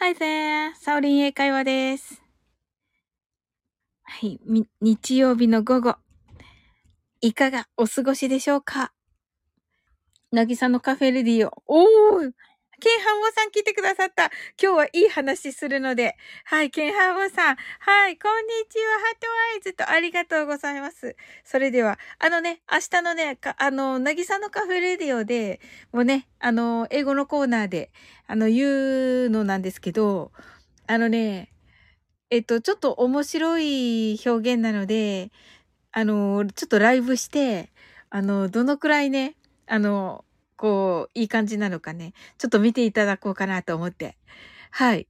Hi there! サオリン英会話です。はい、日曜日の午後、いかがお過ごしでしょうか？なぎさのカフェレディオ。おーケンハンモさん来てくださった。今日はいい話するので。はい、ケンハンモさん。はい、こんにちは。ハートアイズとありがとうございます。それでは、あのね、明日のね、あの、なぎさのカフェレディオで、もうね、あの、英語のコーナーで、あの、言うのなんですけど、あのね、えっと、ちょっと面白い表現なので、あの、ちょっとライブして、あの、どのくらいね、あの、こう、いい感じなのかね、ちょっと見ていただこうかなと思って。はい。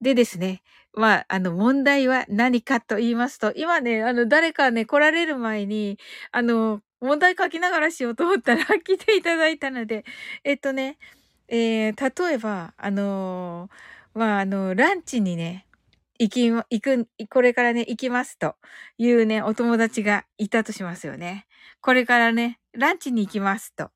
でですね。まあ、あの、問題は何かと言いますと、今ね、あの、誰かね、来られる前に、あの、問題書きながらしようと思ったら 来ていただいたので、えっとね、えー、例えば、あのー、まあ、あの、ランチにね、行き、行く、これからね、行きますというね、お友達がいたとしますよね。これからね、ランチに行きますと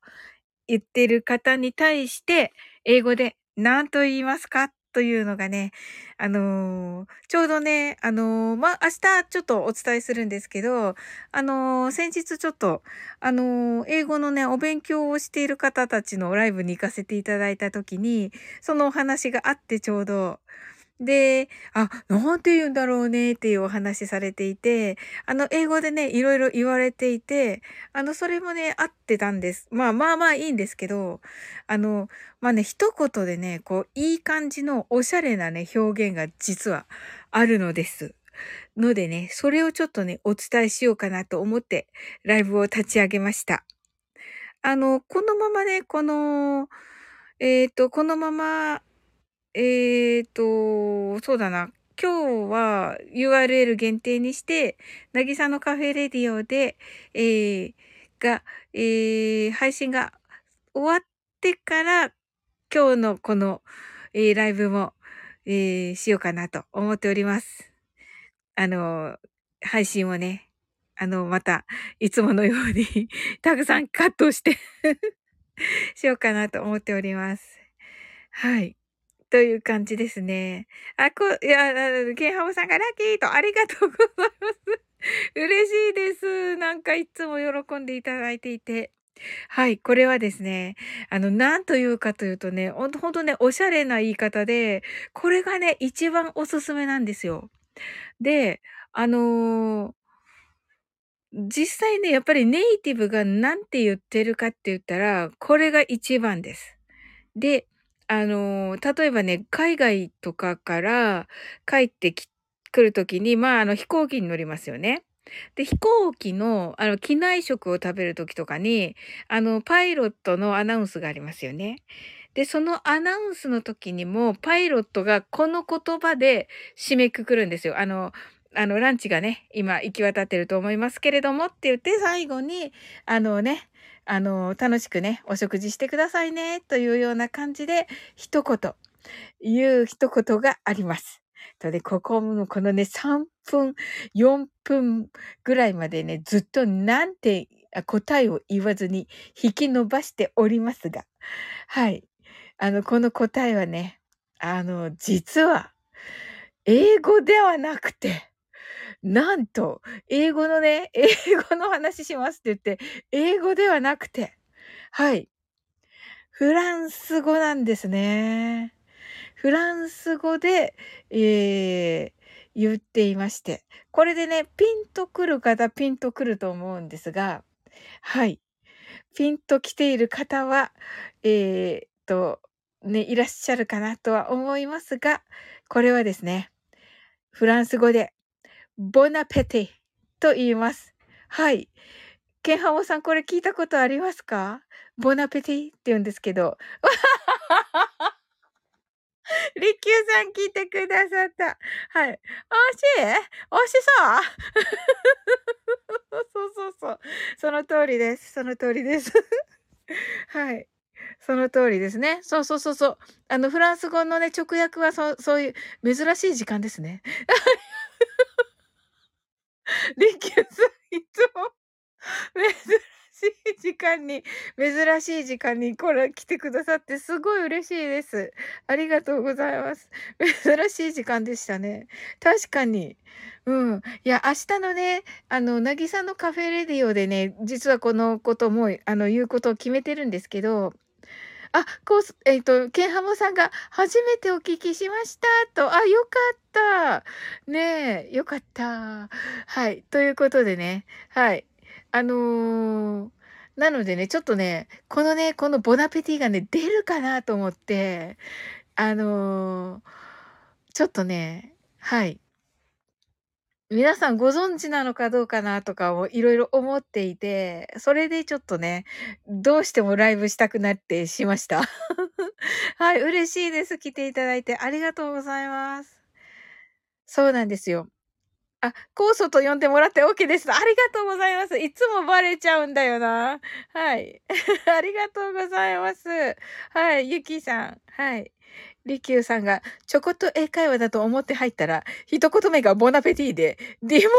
言ってる方に対して、英語で何と言いますかというのがね、あのー、ちょうどね、あのー、まあ、明日ちょっとお伝えするんですけど、あのー、先日ちょっと、あの英語のね、お勉強をしている方たちのライブに行かせていただいたときに、そのお話があってちょうど、で、あ、なんて言うんだろうねっていうお話されていて、あの、英語でね、いろいろ言われていて、あの、それもね、合ってたんです。まあまあまあいいんですけど、あの、まあね、一言でね、こう、いい感じのおしゃれなね、表現が実はあるのです。のでね、それをちょっとね、お伝えしようかなと思って、ライブを立ち上げました。あの、このままね、この、えっ、ー、と、このまま、えーと、そうだな。今日は URL 限定にして、なぎさのカフェレディオで、えー、が、えー、配信が終わってから、今日のこの、えー、ライブも、えー、しようかなと思っております。あの、配信をね、あの、また、いつものようにたくさんカットして しようかなと思っております。はい。という感じですね。あ、こ、いや、ケンハムさんがラッキーとありがとうございます。嬉しいです。なんかいつも喜んでいただいていて。はい、これはですね、あの、なんというかというとね、ほんとほんとね、おしゃれな言い方で、これがね、一番おすすめなんですよ。で、あのー、実際ね、やっぱりネイティブが何て言ってるかって言ったら、これが一番です。で、あの、例えばね、海外とかから帰ってき来る時に、まあ、あの、飛行機に乗りますよね。で、飛行機の、あの、機内食を食べる時とかに、あの、パイロットのアナウンスがありますよね。で、そのアナウンスの時にも、パイロットがこの言葉で締めくくるんですよ。あの、あの、ランチがね、今行き渡ってると思いますけれどもって言って、最後に、あのね、あの、楽しくね、お食事してくださいね、というような感じで、一言、言う一言があります。とで、ここも、このね、3分、4分ぐらいまでね、ずっとなんて答えを言わずに引き伸ばしておりますが、はい。あの、この答えはね、あの、実は、英語ではなくて、なんと、英語のね、英語の話しますって言って、英語ではなくて、はい。フランス語なんですね。フランス語で、えー、言っていまして。これでね、ピンとくる方、ピンとくると思うんですが、はい。ピンと来ている方は、えー、と、ね、いらっしゃるかなとは思いますが、これはですね、フランス語でボナペテと言います。はい。ケンハモさん、これ聞いたことありますか？ボナペティって言うんですけど。リッキューさん聞いてくださった。はい。惜しい？惜しそう？そうそうそう。その通りです。その通りです。はい。その通りですね。そうそうそうそう。あの、フランス語のね、直訳はそそういう珍しい時間ですね。リキューさん、いつも、珍しい時間に、珍しい時間にこれ来てくださってすごい嬉しいです。ありがとうございます。珍しい時間でしたね。確かに。うん。いや、明日のね、あの、なぎさのカフェレディオでね、実はこのことも、あの、言うことを決めてるんですけど、あ、こうす、えっ、と、ケンハモさんが初めてお聞きしましたと、あ、よかった。ねえ、よかった。はい。ということでね、はい。あのーなのでね、ちょっとね、このね、このボナペティがね、出るかなと思って、あのーちょっとね、はい。皆さんご存知なのかどうかなとかをいろいろ思っていて、それでちょっとね、どうしてもライブしたくなってしました。はい、嬉しいです。来ていただいてありがとうございます。そうなんですよ。あ、酵素と呼んでもらって OK です。ありがとうございます。いつもバレちゃうんだよな。はい。ありがとうございます。はい、ゆきさん。はい。利休さんが、ちょこっと英会話だと思って入ったら、一言目がボナペティで、ディモール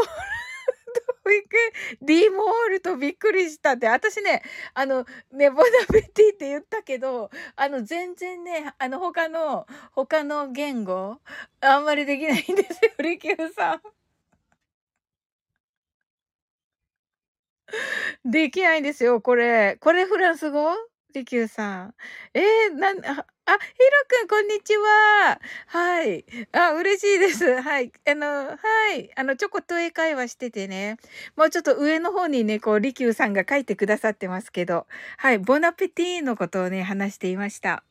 とびっくり、ディモールとびっくりしたって、私ね、あの、ね、ボナペティって言ったけど、あの、全然ね、あの、他の、他の言語、あんまりできないんですよ、利休さん。できないんですよ、これ。これフランス語？利休さん。えー、なん、あ、あ、ひろくん、こんにちは。はい。あ、嬉しいです。はい。あの、はい。あの、ちょこっと英会話しててね。もうちょっと上の方にね、こう、利休さんが書いてくださってますけど。はい。ボナペティのことをね、話していました。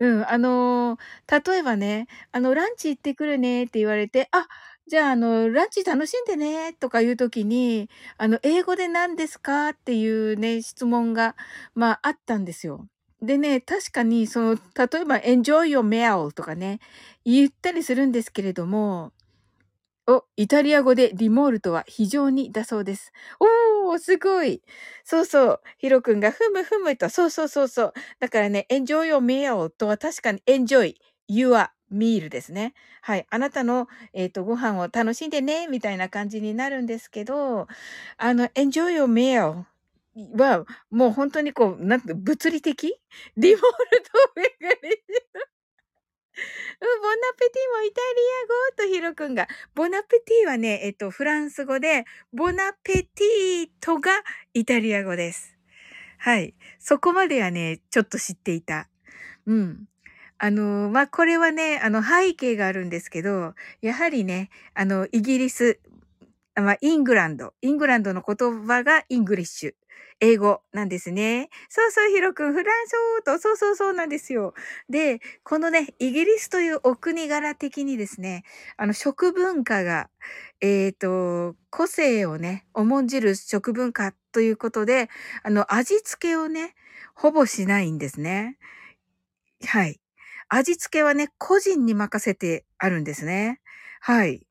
うん。あのー、例えばね、あの、ランチ行ってくるねって言われて、あ、じゃあ、あの、ランチ楽しんでねとかいう時に、あの、英語で何ですかっていうね、質問が、まあ、あったんですよ。でね、確かに、その、例えば、enjoy your meal とかね、言ったりするんですけれども、お、イタリア語でリモールとは非常にだそうです。おー、すごい。そうそう。ヒロ君がふむふむと、そうそうそうそう。だからね、enjoy your meal とは確かに enjoy your ミールですね。はい。あなたの、えっ、ー、と、ご飯を楽しんでね、みたいな感じになるんですけど、あの、enjoy your meal は、もう本当にこう、なんて、物理的？リモールとメガネう、ボナペティもイタリア語？とヒロ君が。 bon appétit はね、えっと、フランス語で、 buon appetito がイタリア語です。はい。そこまではね、ちょっと知っていた。うん。あの、まあ、これはね、あの、背景があるんですけど、やはりね、あの、イギリス、まあ、イングランド、イングランドの言葉が English。英語なんですね。そうそう、ヒロ君、フランス語と、そうそうそうなんですよ。で、このね、イギリスというお国柄的にですね、あの、食文化が、えっ、ー、と、個性をね、重んじる食文化ということで、あの、味付けをね、ほぼしないんですね。はい。味付けはね、個人に任せてあるんですね。はい。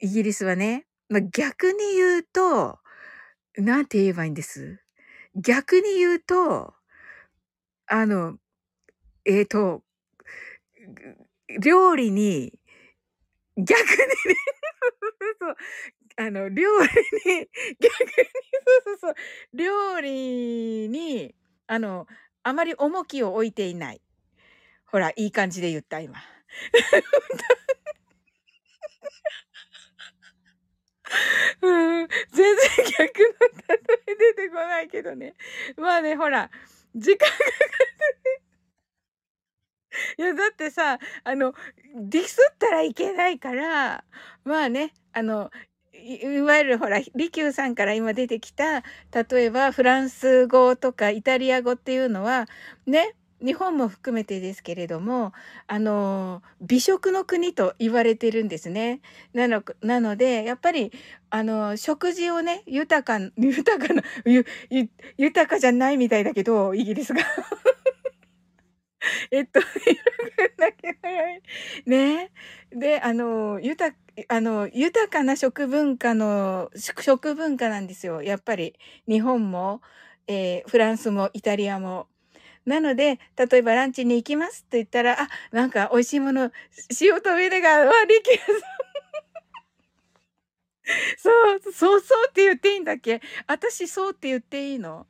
イギリスはね、まあ、逆に言うと、なんて言えばいいんです？逆に言うと、あの、えっ、ー、と、料理に、逆にね そう、あの、料理に、逆に、そうそうそう、料理に、あの、あまり重きを置いていない。ほら、いい感じで言った、今。うん、全然逆の例え出てこないけどね。まあね、ほら、時間がかかっていや、だってさ、あの、ディスったらいけないから、まあね、あの、いいわゆるほら、利休さんから今出てきた、例えばフランス語とかイタリア語っていうのは、ね、日本も含めてですけれども、あの、美食の国と言われてるんですね。なの、なので、やっぱり、あの、食事をね、豊か、豊かな、ゆ、豊かじゃないみたいだけど、イギリスが。えっと、ね。で、あの、豊あの、豊かな食文化の、食文化なんですよ。やっぱり、日本も、えー、フランスもイタリアも。なので、例えばランチに行きますと言ったら、あ、なんか美味しいもの、塩とビネガー、わ、リキューさん。そう、そうそうって言っていいんだっけ？私そうって言っていいの？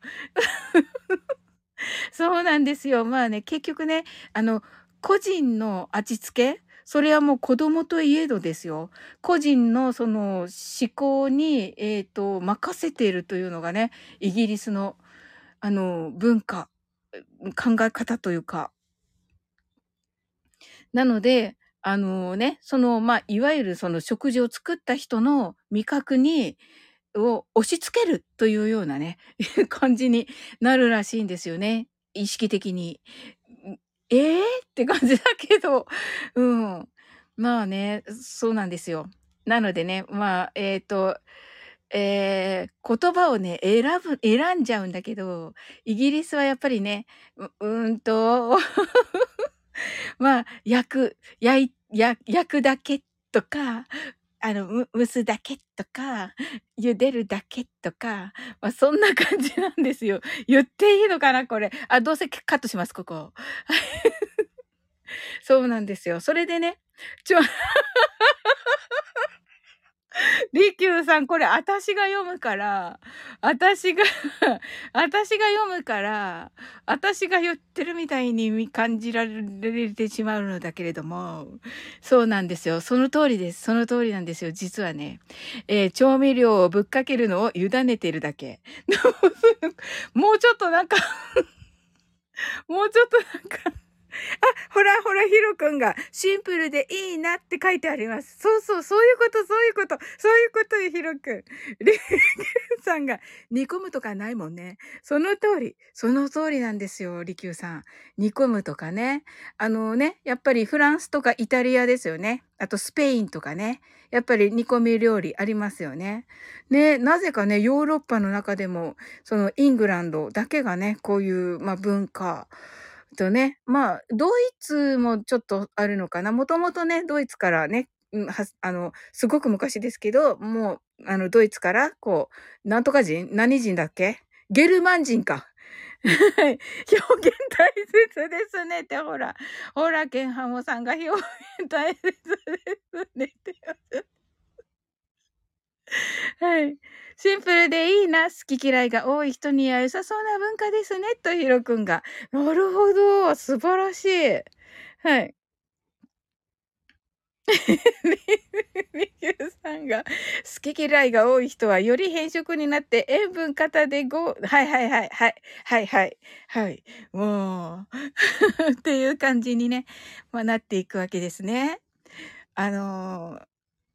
そうなんですよ。まあね、結局ね、あの、個人の味付け？それはもう子供といえどですよ。個人のその思考に、えっ、ー、と、任せているというのがね、イギリスの、あの、文化、考え方というか。なので、あのね、その、まあ、いわゆるその食事を作った人の味覚に、を押し付けるというようなね、感じになるらしいんですよね。意識的に。ええー、って感じだけど、うん。まあね、そうなんですよ。なのでね、まあ、えっ、ー、と、えー、言葉をね、選ぶ、選んじゃうんだけど、イギリスはやっぱりね、う、うんと、まあ、焼く、焼い、焼、くだけとか、あの、蒸すだけとか、茹でるだけとか、まあ、そんな感じなんですよ。言っていいのかなこれ。あ、どうせカットします、ここ。そうなんですよ。それでね、ちょ、りきゅうさん、これ、あたしが読むから、あたしが あたしが読むから、あたしが言ってるみたいに感じられてしまうのだけれども、そうなんですよ。その通りです。その通りなんですよ。実はね、えー、調味料をぶっかけるのを委ねてるだけ。もうちょっとなんかもうちょっとなんかあ、ほらほら、ヒロくんがシンプルでいいなって書いてあります。そうそう、そういうこと、そういうこと、そういうことよ、ヒロくん。リュウさんが煮込むとかないもんね。その通り、その通りなんですよ、リキュウさん。煮込むとかね。あのね、やっぱりフランスとかイタリアですよね。あとスペインとかね。やっぱり煮込み料理ありますよね。ね、なぜかね、ヨーロッパの中でも、そのイングランドだけがね、こういう、まあ、文化、とね、まあ、ドイツもちょっとあるのかな。もともとね、ドイツからね、あの、すごく昔ですけど、もう、あの、ドイツから、こう、なんとか人何人だっけ？ゲルマン人か。表現大切ですねって、ほら。ほら、ケンハモさんが表現大切ですねって。はい。シンプルでいいな、好き嫌いが多い人には良さそうな文化ですね、とヒロくんが。なるほど、素晴らしい。はい。みゆさんが、好き嫌いが多い人はより変色になって塩分型でご、はいはいはい、はい、はいはい、はい。もう っていう感じにね、まあ、なっていくわけですね。あのー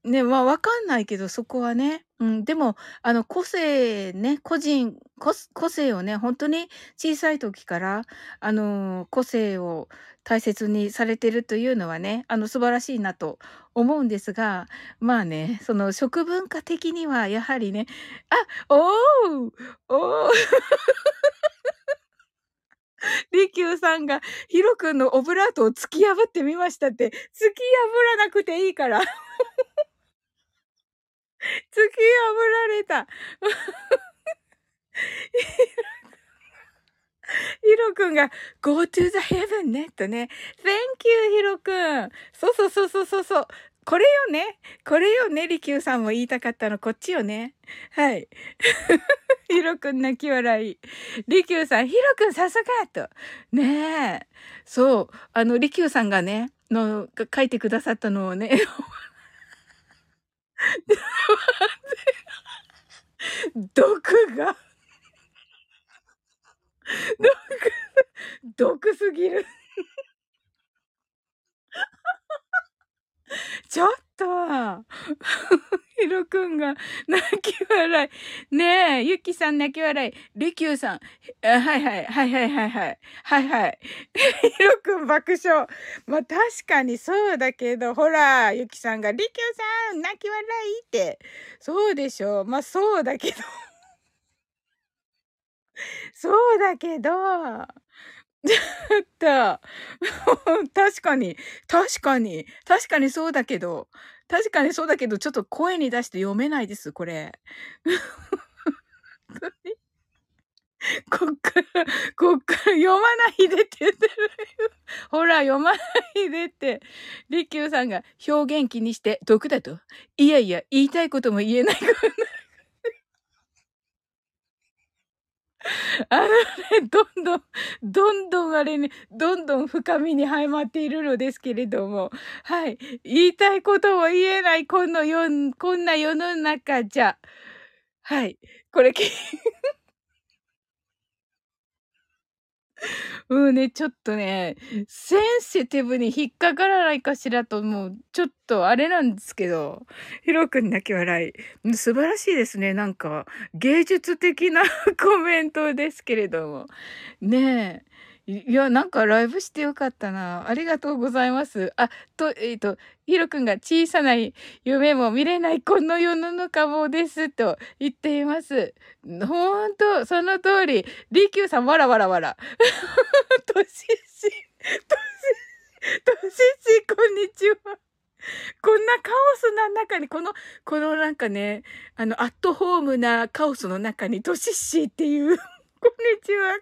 ね、まあ、わかんないけど、そこはね。うん、でも、あの、個性ね、個人、個個性をね、本当に小さい時から、あの、個性を大切にされてるというのはね、あの、素晴らしいなと思うんですが、まあね、その食文化的にはやはりね、あ、おおおお 利休さんが、ヒロ君のオブラートを突き破ってみましたって、突き破らなくていいから。突き破られた。ヒロくんが go to the heaven ねとね。thank you ヒロくん。そうそうそうそうそう。これよね。これよね。リキューさんも言いたかったの。こっちよね。はい。ヒロくん泣き笑い。リキューさん、ヒロくんさすがと。ねえ。そう。あの、リキューさんがね、の、書いてくださったのをね、毒が。毒、毒すぎる。ちょっと、ひろくんが 泣き笑い。ねえ、ゆきさん泣き笑い。りきゅうさん。はいはい、はいはいはいはい。はいはい。ひろくん爆笑。まあ確かにそうだけど、ほら、ゆきさんが、りきゅうさん泣き笑いって。そうでしょう。まあそうだけど。そうだけど、ちょっと、確かに、確かに、確かにそうだけど、確かにそうだけど、ちょっと声に出して読めないです、これ。こっから、こっから読まないでって言ってる。ほら、読まないでって。りきゅうさんが表現気にして毒だと。いやいや、言いたいことも言えないからあのね、どんどん、どんどんあれね、どんどん深みにはまっているのですけれども、はい。言いたいことも言えない、この世、こんな世の中じゃ。はい。これ、うんね、ちょっとね、センシティブに引っかからないかしらと、もう、ちょっとあれなんですけど、ヒロ君泣き笑い。素晴らしいですね。なんか、芸術的な コメントですけれども。ねえ。いや、なんかライブしてよかったな。ありがとうございます。あ、と、えっ、ー、と、ヒロくんが小さな夢も見れないこの世の中もですと言っています。ほんと、その通り。リキューさん、わらわらわら。としし、とし、としし、こんにちは。こんなカオスな中に、この、このなんかね、あの、アットホームなカオスの中に、トシッシーっていう こんにちは。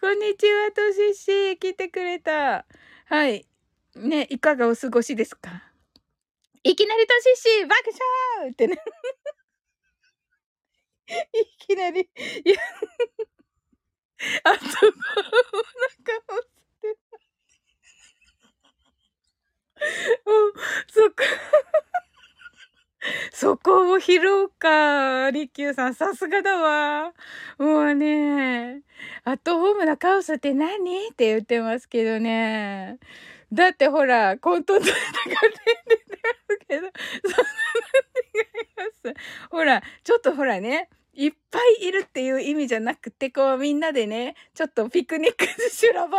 こんにちは、としし。来てくれた。はい。ね、いかがお過ごしですか？いきなりとしっしー、爆笑ってね。いきなり、いや、あそこ、お腹をつってた。もう、そこ そこを拾うか。リキューさん、さすがだわ。もうね、アットホームなカオスって何？って言ってますけどね。だってほら、コントのネタが出てるけど、そんなの違います。ほら、ちょっとほらね、いっぱいいるっていう意味じゃなくて、こうみんなでね、ちょっとピクニック修羅場。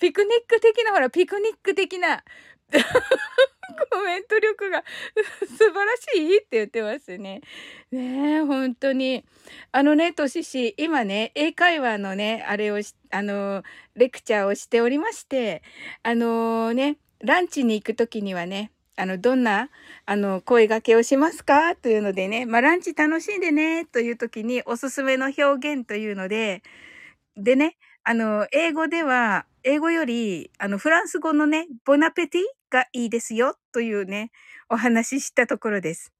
ピクニック的な、ほら、ピクニック的な、コメント力が 素晴らしいって言ってますね。ねえ、本当に。あのね、としし、今ね、英会話のね、あれをあの、レクチャーをしておりまして、あのね、ランチに行くときにはね、あの、どんな、あの、声掛けをしますかというのでね、まあ、ランチ楽しんでね、というときにおすすめの表現というので、でね、あの、英語では、英語より、あの、フランス語のね、ボナペティがいいですよというね、お話ししたところです。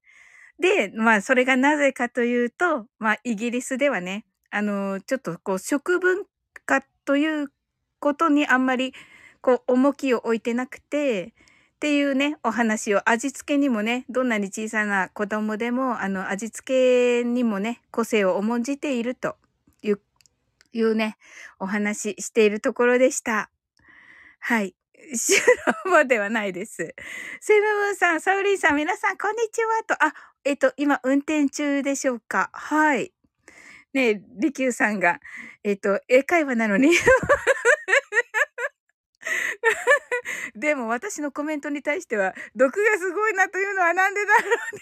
で、まあ、それがなぜかというと、まあ、イギリスではね、あの、ちょっとこう、食文化ということにあんまり、こう、重きを置いてなくて、っていうね、お話を味付けにもね、どんなに小さな子供でも、あの、味付けにもね、個性を重んじていると、いうね、お話ししているところでした。はい。修羅場ではないです。セブブンさん、サウリーさん、皆さん、こんにちはと。あ、えっと、今、運転中でしょうかはい。ねえ、リキューさんが、えっと、英会話なのに でも私のコメントに対しては、毒がすごいなというのはなんでだろうね。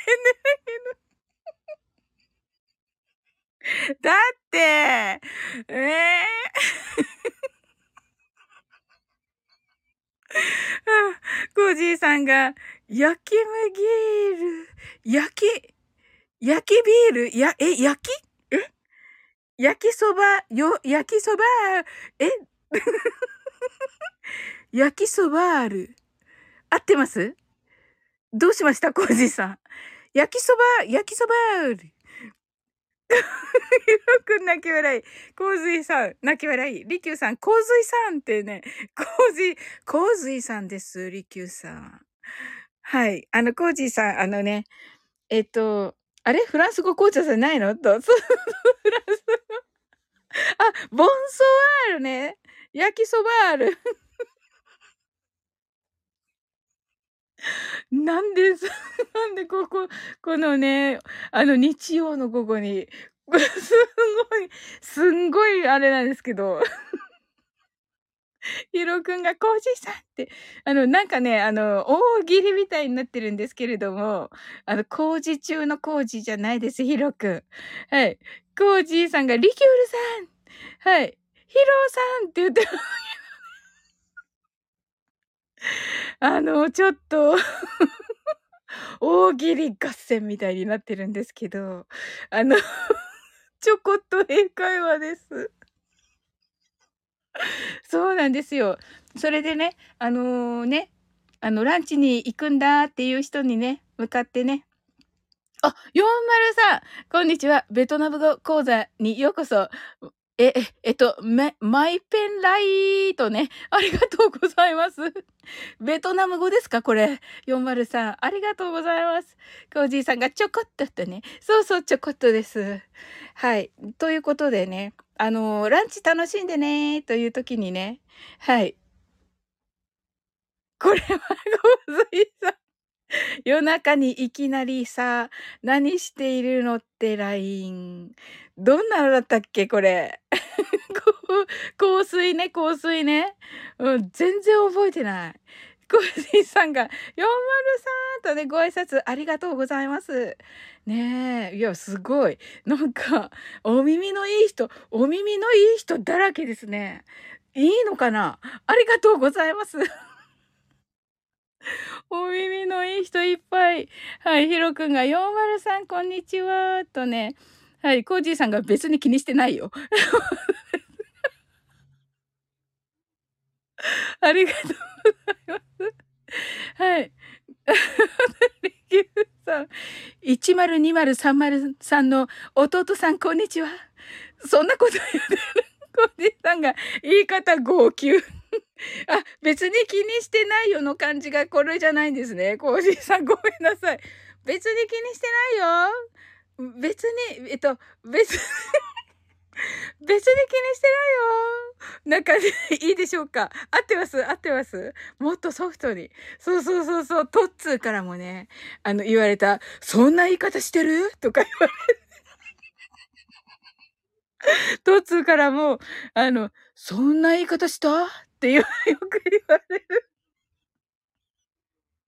だって、ええー。コージーさんが、焼き麦ール、焼き、焼きビール、や、え、焼き？え？焼きそば、よ、焼きそば、え？焼きそばある。合ってます？どうしました？コージーさん。焼きそば、焼きそばある。ひろくん泣き笑い。洪水さん、泣き笑い。りきゅうさん、洪水さんってね、洪水、洪水さんです、りきゅうさん。はい。あの、コージーさん、あのね、えっと、あれ？フランス語紅茶じゃないの？と、フランス語。あ、ボンソワールね。焼きそばある。なんで、なんでここ、このね、あの日曜の午後に、すんごい、すんごいあれなんですけど、ヒロくんがコージーさんって、あの、なんかね、あの、大喜利みたいになってるんですけれども、あの、工事中の工事じゃないです、ヒロくん。はい。コージーさんが、リキュールさんはい。ヒロさんって言って あの、ちょっと大喜利合戦みたいになってるんですけど、あの ちょこっと英会話です。そうなんですよ。それでね、あのー、ね、あの、ランチに行くんだっていう人にね、向かってね、あ、403! こんにちは。ベトナム語講座にようこそ。え、え、っと、マイペンライトね。ありがとうございます。ベトナム語ですか？これ。403。ありがとうございます。コージーさんがちょこっととね。そうそう、ちょこっとです。はい。ということでね。あのランチ楽しんでねという時にね。はい。これは、ゴーズイさん。夜中にいきなりさ、何しているのって LINE。どんなのだったっけこれ。香水ね、香水ね。うん、全然覚えてない。コージーさんが、403とね、ご挨拶ありがとうございます。ねえ、いや、すごい。なんか、お耳のいい人、お耳のいい人だらけですね。いいのかな？ありがとうございます。お耳のいい人いっぱい。はい、ヒロくんが403こんにちは。とね。はい、コージーさんが別に気にしてないよ。ありがとうございます。はい。リキューさん。1020-303の弟さん、こんにちは。そんなこと言ってる。コージーさんが言い方号泣。あ、別に気にしてないよの感じがこれじゃないんですね。コージーさんごめんなさい。別に気にしてないよ。別に、えっと、別に 別に気にしてないよ。なんか、いいでしょうか合ってます？合ってます？もっとソフトに。そうそうそうそう、トッツーからもね、あの、言われた、そんな言い方してる？とか言われて。トッツーからも、あの、そんな言い方した？って よく言われる。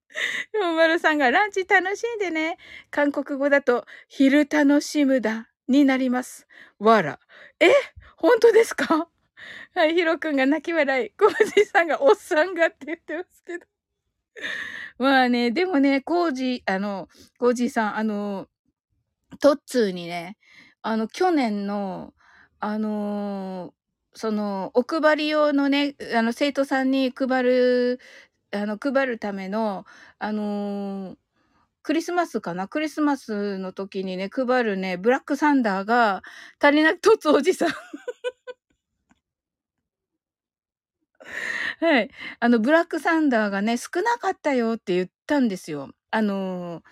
ヨまるさんがランチ楽しんでね。韓国語だと、昼楽しむだ、になります。わら。え？本当ですか？はい、ヒロくんが泣き笑い。コージさんがおっさんがって言ってますけど。まあね、でもね、コージ、あの、コージさん、あの、トッツーにね、あの、去年の、あのその、お配り用のね、あの、生徒さんに配る、あの、配るための、あのー、クリスマスかな？クリスマスの時にね、配るね、ブラックサンダーが足りなくとつおじさん。はい。あの、ブラックサンダーがね、少なかったよって言ったんですよ。あのー、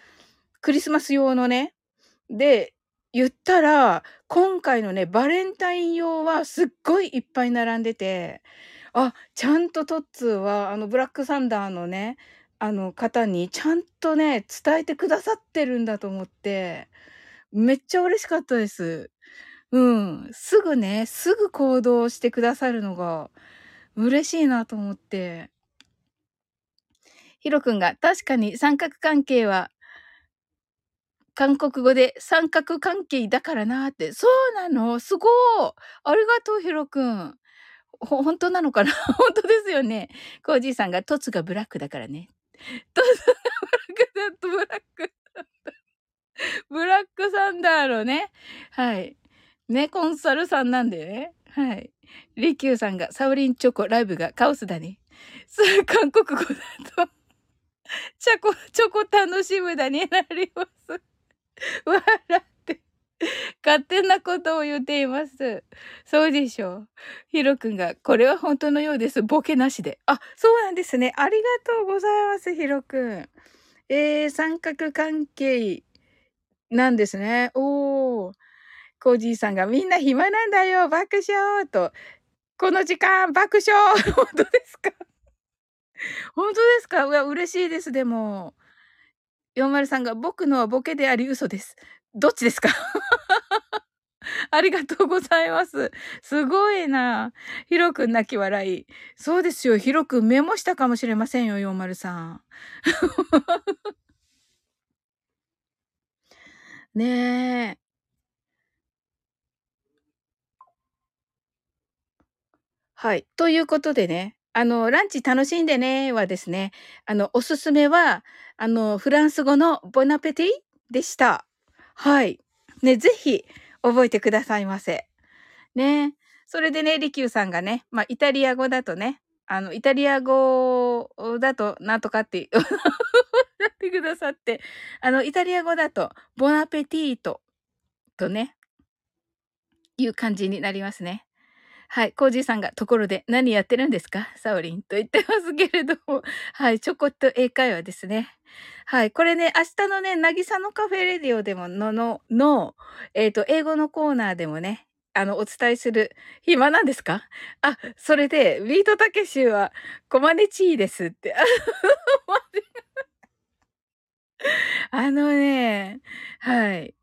クリスマス用のね。で、言ったら、今回のね、バレンタイン用はすっごいいっぱい並んでて、あ、ちゃんとトッツーは、あの、ブラックサンダーのね、あの方にちゃんとね、伝えてくださってるんだと思って、めっちゃ嬉しかったです。うん。すぐね、すぐ行動してくださるのが嬉しいなと思って。ヒロくんが確かに三角関係は韓国語で三角関係だからなーって。そうなのすごいありがとう、ヒロくん。ほ、本当なのかな？本当ですよね。コージーさんが、トツがブラックだからね。トツがブラックだとブラックブラックサンダーのね。はい。ね、コンサルさんなんでね。はい。リキューさんが、サウリンチョコライブがカオスだね。そう、韓国語だとチョコ、チョコ楽しむだになります。笑って、勝手なことを言っています。そうでしょう。ヒロくんが、これは本当のようです。ボケなしで。あ、そうなんですね。ありがとうございます、ヒロくん。えー、三角関係なんですね。おー。コージーさんがみんな暇なんだよ、爆笑と。この時間、爆笑 本当ですか？本当ですか？うわ、嬉しいです、でも。403が僕のはボケであり嘘です。どっちですか ありがとうございます。すごいな。ヒロくん泣き笑い。そうですよ。ヒロくんメモしたかもしれませんよ、403。ねえ。はい。ということでね。あの、ランチ楽しんでねはですね、あの、おすすめは、あの、フランス語のボナペティでした。はい。ね、ぜひ、覚えてくださいませ。ね。それでね、利休さんがね、まあ、イタリア語だとね、あの、イタリア語だと、なんとかって、やってくださって、あの、イタリア語だと、ボナペティートとね、いう感じになりますね。はい。コージーさんが、ところで何やってるんですか？サオリンと言ってますけれども。はい。ちょこっと英会話ですね。はい。これね、明日のね、なぎさのカフェレディオでもの、の、の、えっ、ー、と、英語のコーナーでもね、あの、お伝えする暇なんですか？あ、それで、ビートたけしは、コマネチーですって。あのね、はい。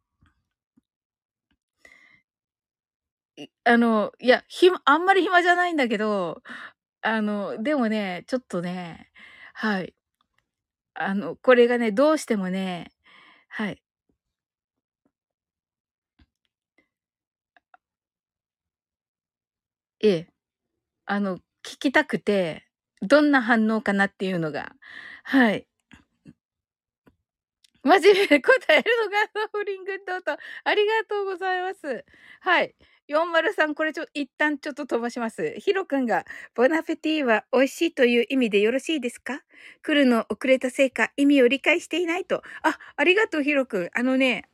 あの、いや、ひあんまり暇じゃないんだけど、あの、でもね、ちょっとね、はい。あの、これがね、どうしてもね、はい。ええ。あの、聞きたくて、どんな反応かなっていうのが、はい。真面目に答えるのがサフリングッドと、ありがとうございます。はい。403、これちょ、一旦ちょっと飛ばします。ヒロ君が、ボナフェティは美味しいという意味でよろしいですか？来るの遅れたせいか、意味を理解していないと。あ、ありがとう、ヒロ君。あのね、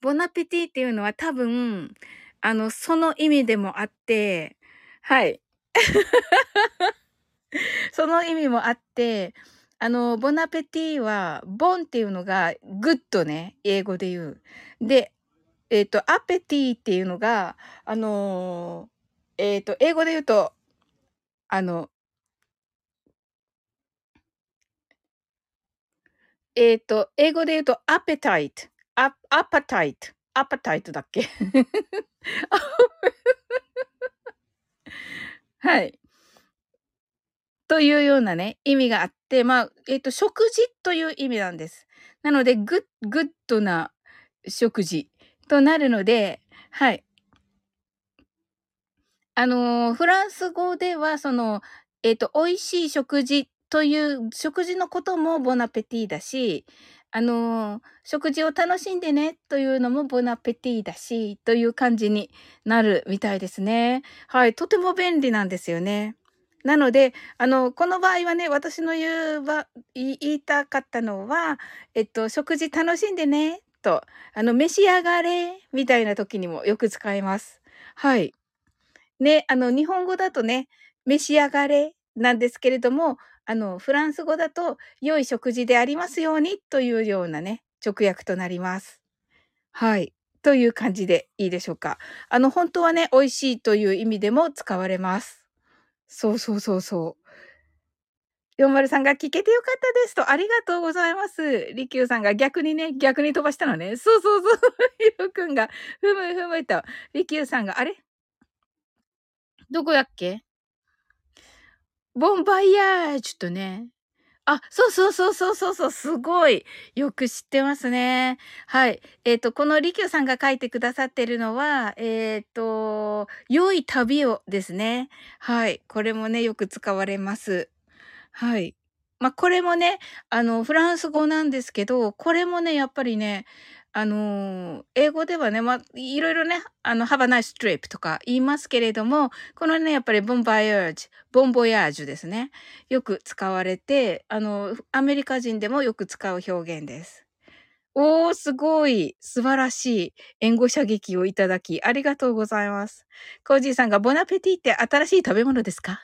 ボナペティっていうのは多分、あの、その意味でもあって、はい。その意味もあって、あの、ボナペティは、ボンっていうのが、good ね、英語で言う。で、えっ、ー、と、 appétit っていうのが、あのー、えっ、ー、と、英語で言うと、あの、えっ、と、英語で言うと、 appetite、ア、 appetite、appetite だっけ？はい。というようなね、意味があって、まあ、えっ、と、食事という意味なんです。なので、グッ、 good な食事。となるので、はい。あの、フランス語では、その、えっ、ー、と、美味しい食事という食事のことも bon appétit だし、あの、食事を楽しんでねというのも bon appétit だし、という感じになるみたいですね。はい。とても便利なんですよね。なので、あの、この場合はね、私の言うば、言いたかったのは、えっと、食事楽しんでねと、あの、召し上がれみたいな時にもよく使います。はい。ね、あの、日本語だとね、召し上がれなんですけれども、あの、フランス語だと、良い食事でありますようにというようなね、直訳となります。はい。という感じでいいでしょうか。あの、本当はね、美味しいという意味でも使われます。そうそうそうそう。40さんが聞けてよかったですと、ありがとうございます。りきゅうさんが逆にね、逆に飛ばしたのね。そうそうそう。ひろくんが、ふむふむと。りきゅうさんが、あれ？どこやっけ？ボンバイヤージュとね。あ、そうそうそうそうそうそう、すごい。よく知ってますね。はい。えっ、ー、と、このりきゅうさんが書いてくださってるのは、えっ、ー、と、良い旅をですね。はい。これもね、よく使われます。はい。ま、これもね、あの、フランス語なんですけど、これもね、やっぱりね、あの、英語ではね、ま、いろいろね、あの、have a nice trip とか言いますけれども、このね、やっぱりボンバイアージュ、ボンボヤージュですね。よく使われて、あの、アメリカ人でもよく使う表現です。おー、すごい。素晴らしい。援護射撃をいただき、ありがとうございます。コージーさんが、ボナペティって新しい食べ物ですか？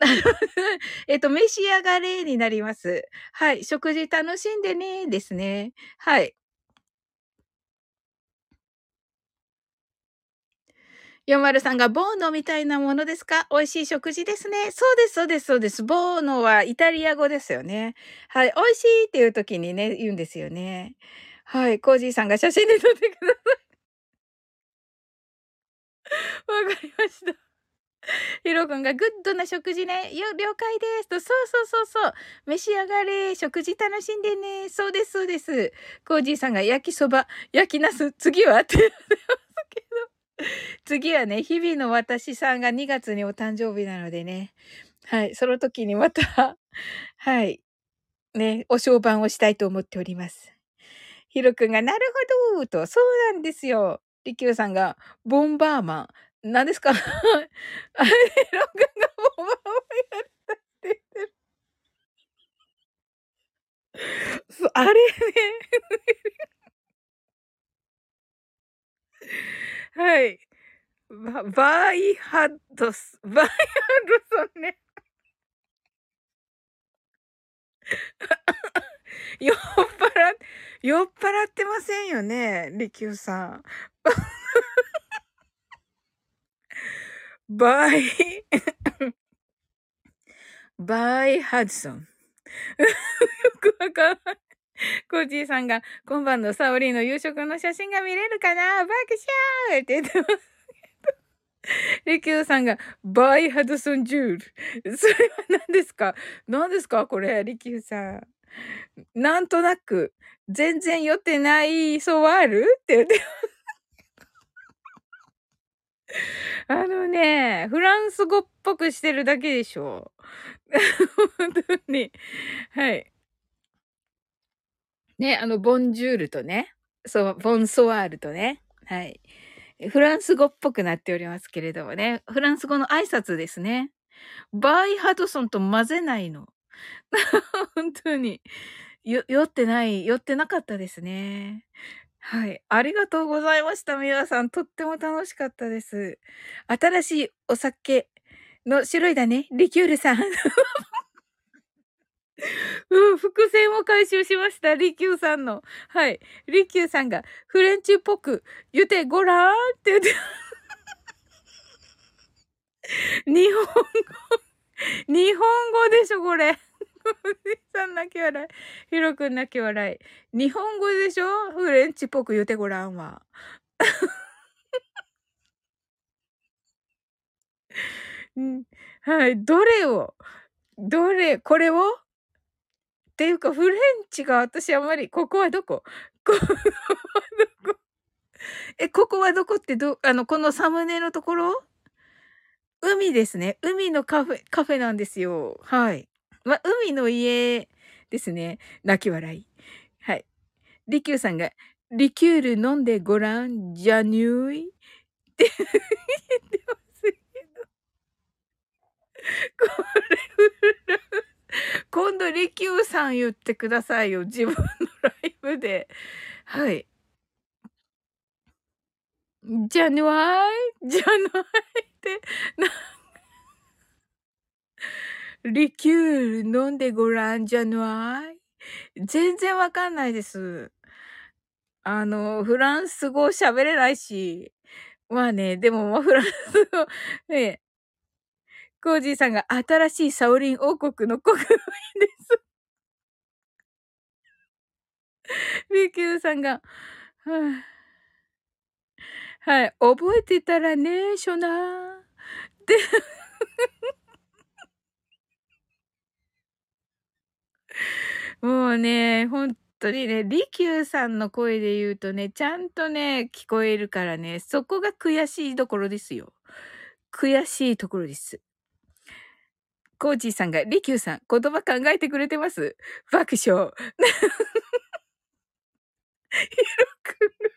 えっと、召し上がれになります。はい。食事楽しんでねですね。はい。ヨマルさんが、ボーノみたいなものですか？美味しい食事ですね。そうです、そうです、そうです。ボーノはイタリア語ですよね。はい。美味しいっていう時にね、言うんですよね。はい。コージーさんが写真で撮ってください。わかりました。ヒロ君が good な食事ね。よ、了解ですと。そうそうそうそう。召し上がれ。食事楽しんでね。そうです、そうです。コージーさんが焼きそば、焼きナス、次はって言ってますけど。次はね、日々の私さんが2月にお誕生日なのでね。はい。その時にまたはい。ね、お商売をしたいと思っております。ひろくんが、なるほどと、そうなんですよ。リキューさんが、ボンバーマン。何ですか？あれ、ロ君がボンバーマンやったって言ってる。そあれね。はい。ババイハッドス、バイハッドソンね。酔っ払っ、酔っ払ってませんよね、リキューさん。バイ、バイハドソン。よくわかんない。コージーさんが、今晩のサオリーの夕食の写真が見れるかな？爆笑って言ってます。リキューさんが、バイハドソンジュール。それは何ですか？何ですかこれ、リキューさん。なんとなく、全然酔ってないソワールって言って。あのね、フランス語っぽくしてるだけでしょ。本当に。はい。ね、あの、ボンジュールとね、そう、ボンソワールとね、はい。フランス語っぽくなっておりますけれどもね、フランス語の挨拶ですね。バイハドソンと混ぜないの。本当に。よ、酔ってない、酔ってなかったですね。はい。ありがとうございました。皆さん、とっても楽しかったです。新しいお酒の種類だね。リキュールさん。うん、伏線を回収しました。リキューさんの。はい。リキューさんが、フレンチっぽく言ってごらんって言って。日本語、日本語でしょ、これ。じさん泣き笑い。ヒロくん泣き笑い。日本語でしょ？フレンチっぽく言ってごらんわ。はい。どれを？どれ？これを？っていうか、フレンチが私あまり、ここはどこ？ここはどこ？え、ここはどこってど、あの、このサムネのところ？海ですね。海のカフェ、カフェなんですよ。はい。ま、海の家ですね。泣き笑い。はい。リキューさんが、リキュール飲んでごらん、じゃにゅい？って言ってますけど。これ、今度、リキューさん言ってくださいよ。自分のライブで。はい。じゃぬわい？じゃぬわいって、な、リキュール飲んでごらんじゃぬわい？全然わかんないです。あの、フランス語喋れないし。まあね、でも、フランス語、ね、コージーさんが新しいサオリン王国の国民です。リキュールさんが、はあ、はい、覚えてたらね、ショナー。で もうね、本当にね、リキューさんの声で言うとね、ちゃんとね、聞こえるからね、そこが悔しいところですよ。悔しいところです。コージーさんが、リキューさん、言葉考えてくれてます？爆笑。ヒロ君が、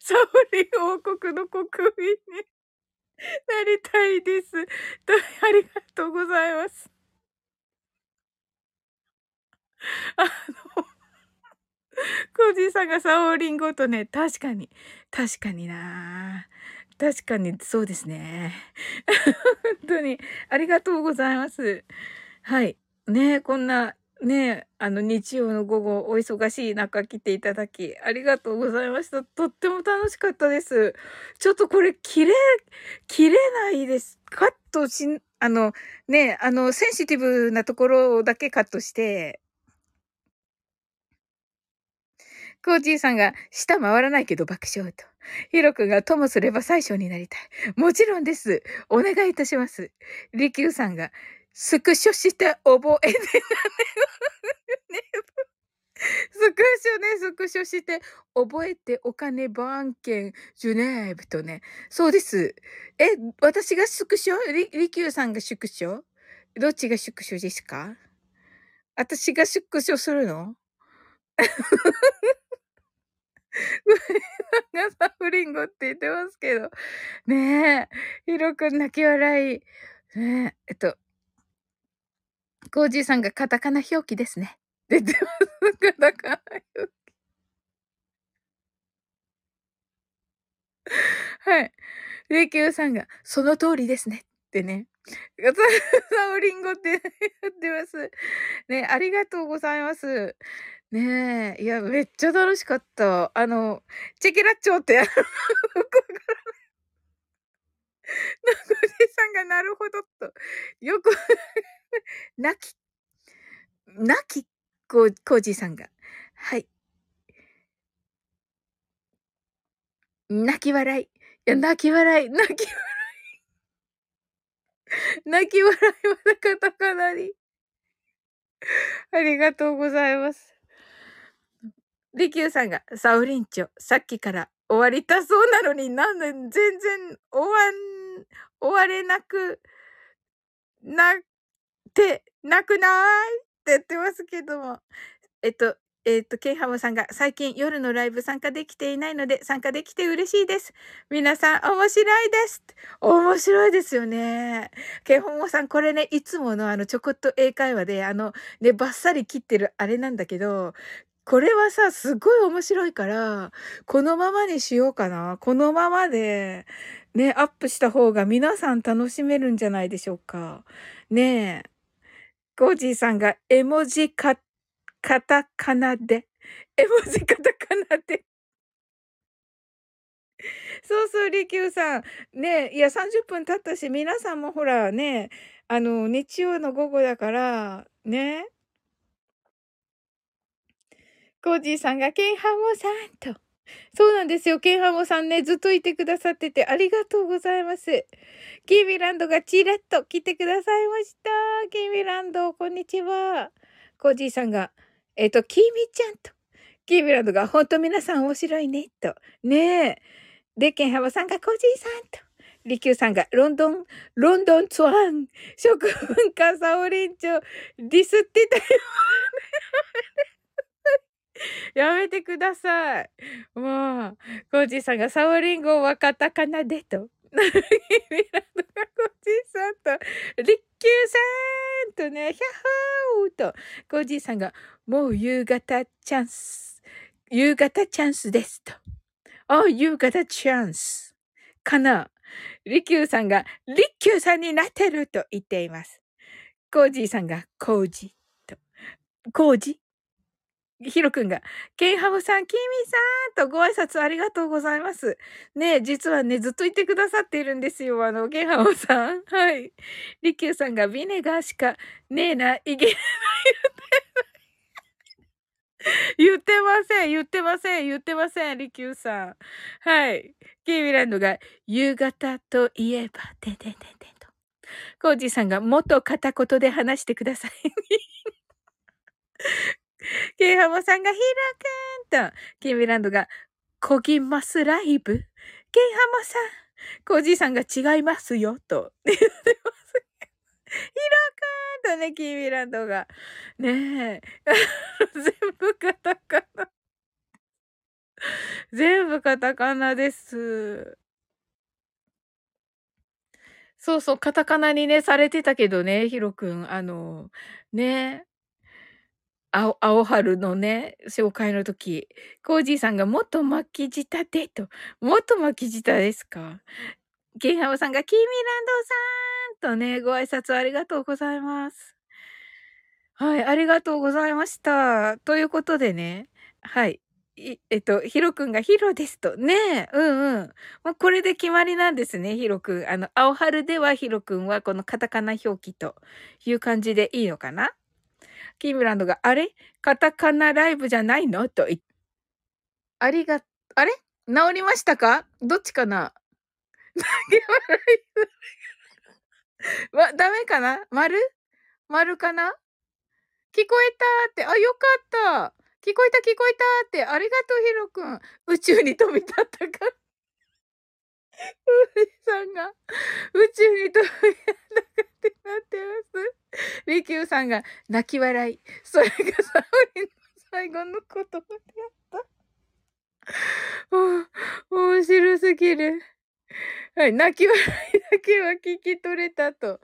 サオリン王国の国民になりたいです。ありがとうございます。あの、コージーさんがサオリンごとね、確かに、確かにな確かにそうですね。本当にありがとうございます。はい。ねこんな、ねあの日曜の午後お忙しい中来ていただきありがとうございました。とっても楽しかったです。ちょっとこれ切れ、切れないです。カットし、あの、ねあの、センシティブなところだけカットして、コージーさんが、舌回らないけど爆笑と。ヒロ君がともすれば最初になりたい。もちろんです。お願いいたします。リキューさんが、スクショして覚えてね。スクショね、スクショして覚えてお金番犬ジュネーブとね。そうです。え、私がスクショ？リリキューさんがスクショ？どっちがスクショですか？私がスクショするの？がサフリンゴって言ってますけど。ねえ。ヒロく泣き笑い。ねえ。えっと、コージーさんがカタカナ表記ですね。出てます。カタカナ表記。はい。レキューさんが、その通りですね。ってね。サオリンゴって言ってます。ね、ありがとうございます。ねえ、いや、めっちゃ楽しかった。あの、チェケラッチョって、あの、向こうから、じさんがなるほどと、よく 泣き、泣き、こう、コージーさんが。はい。泣き笑い。いや、泣き笑い、泣き笑い。泣き笑いはカタカナに。ありがとうございます。リキューさんが、サウリンチョ、さっきから終わりたそうなのになんで全然終わん、終われなくなって、なくないって言ってますけども。えっと、えっ、と、ケイハムさんが最近夜のライブ参加できていないので参加できて嬉しいです。皆さん面白いです。面白いですよね。ケイハムさん、これね、いつものあのちょこっと英会話であのね、バッサリ切ってるあれなんだけど、これはさ、すごい面白いから、このままにしようかな。このままで、ね、アップした方が皆さん楽しめるんじゃないでしょうか。ねえ。コージーさんが絵文字カカタカナで。絵文字カタカナで。そうそう、りきゅうさん。ねいや、30分経ったし、皆さんもほらね、あの、日曜の午後だから、ね。コージーさんが、ケンハモさんと。そうなんですよ。ケンハモさんね、ずっといてくださっててありがとうございます。キービランドがチラッと来てくださいました。キービランド、こんにちは。コージーさんが、えっ、と、キーミちゃんと、キーミランドが、ほんと皆さん面白いね、と。ねえ。で、ケンハマさんがコージーさんと。リキューさんが、ロンドン、ロンドンツワン、食文化サオリンチョ、ディスってたよ。やめてください。もう、コージーさんがサオリンゴはカタカナでと。ミランドがコージーさんと、リッキューさんとね、ヒャッホーと、コージーさんが、もう夕方チャンス。夕方チャンスですと。あ、夕方チャンス。かな。リキューさんが、リキューさんになってると言っています。コージーさんが、コージーと。コージヒロくんが、ケンハムさん、キミさんとご挨拶ありがとうございます。ね実はね、ずっと言ってくださっているんですよ。あの、ケンハムさん。はい。リキューさんが、ビネガーしかねえな、いけない。言ってません、言ってません、言ってません、リキューさん。はい。キーミランドが、夕方といえば、てんてんてんてんと。コージーさんが、もっと片言で話してください。ケイハモさんがひらくんと、キーミランドが、こぎますライブケイハモさん、コージーさんが違いますよ、と。言ってます。ヒロくんとね、キーミランドが。ねえ。全部カタカナ。全部カタカナです。そうそう、カタカナにね、されてたけどね、ヒロくん。あの、ね。青、春のね、紹介の時、コージーさんがもっと巻き舌でと、もっと巻き舌ですかケンハムさんが、キーミランドさんとね、ご挨拶ありがとうございます。はい、ありがとうございました。ということでね、はい。いえっと、ヒロくんがヒロですと。ね、うんうん。もうこれで決まりなんですね、ヒロくん。あの、青春ではヒロくんはこのカタカナ表記という感じでいいのかな？キームランドが、あれカタカナライブじゃないの？と言ありが、あれ？治りましたか？どっちかな？わ、ダメかな？丸？丸かな？聞こえたって、あ、よかった。聞こえた聞こえたって、ありがとうヒロくん。宇宙に飛び立ったか？ウーさんが。宇宙に飛び立ったか？ってなってます。リキューさんが泣き笑い。それがサウリの最後の言葉であった。お面白すぎる。はい。泣き笑いだけは聞き取れたと。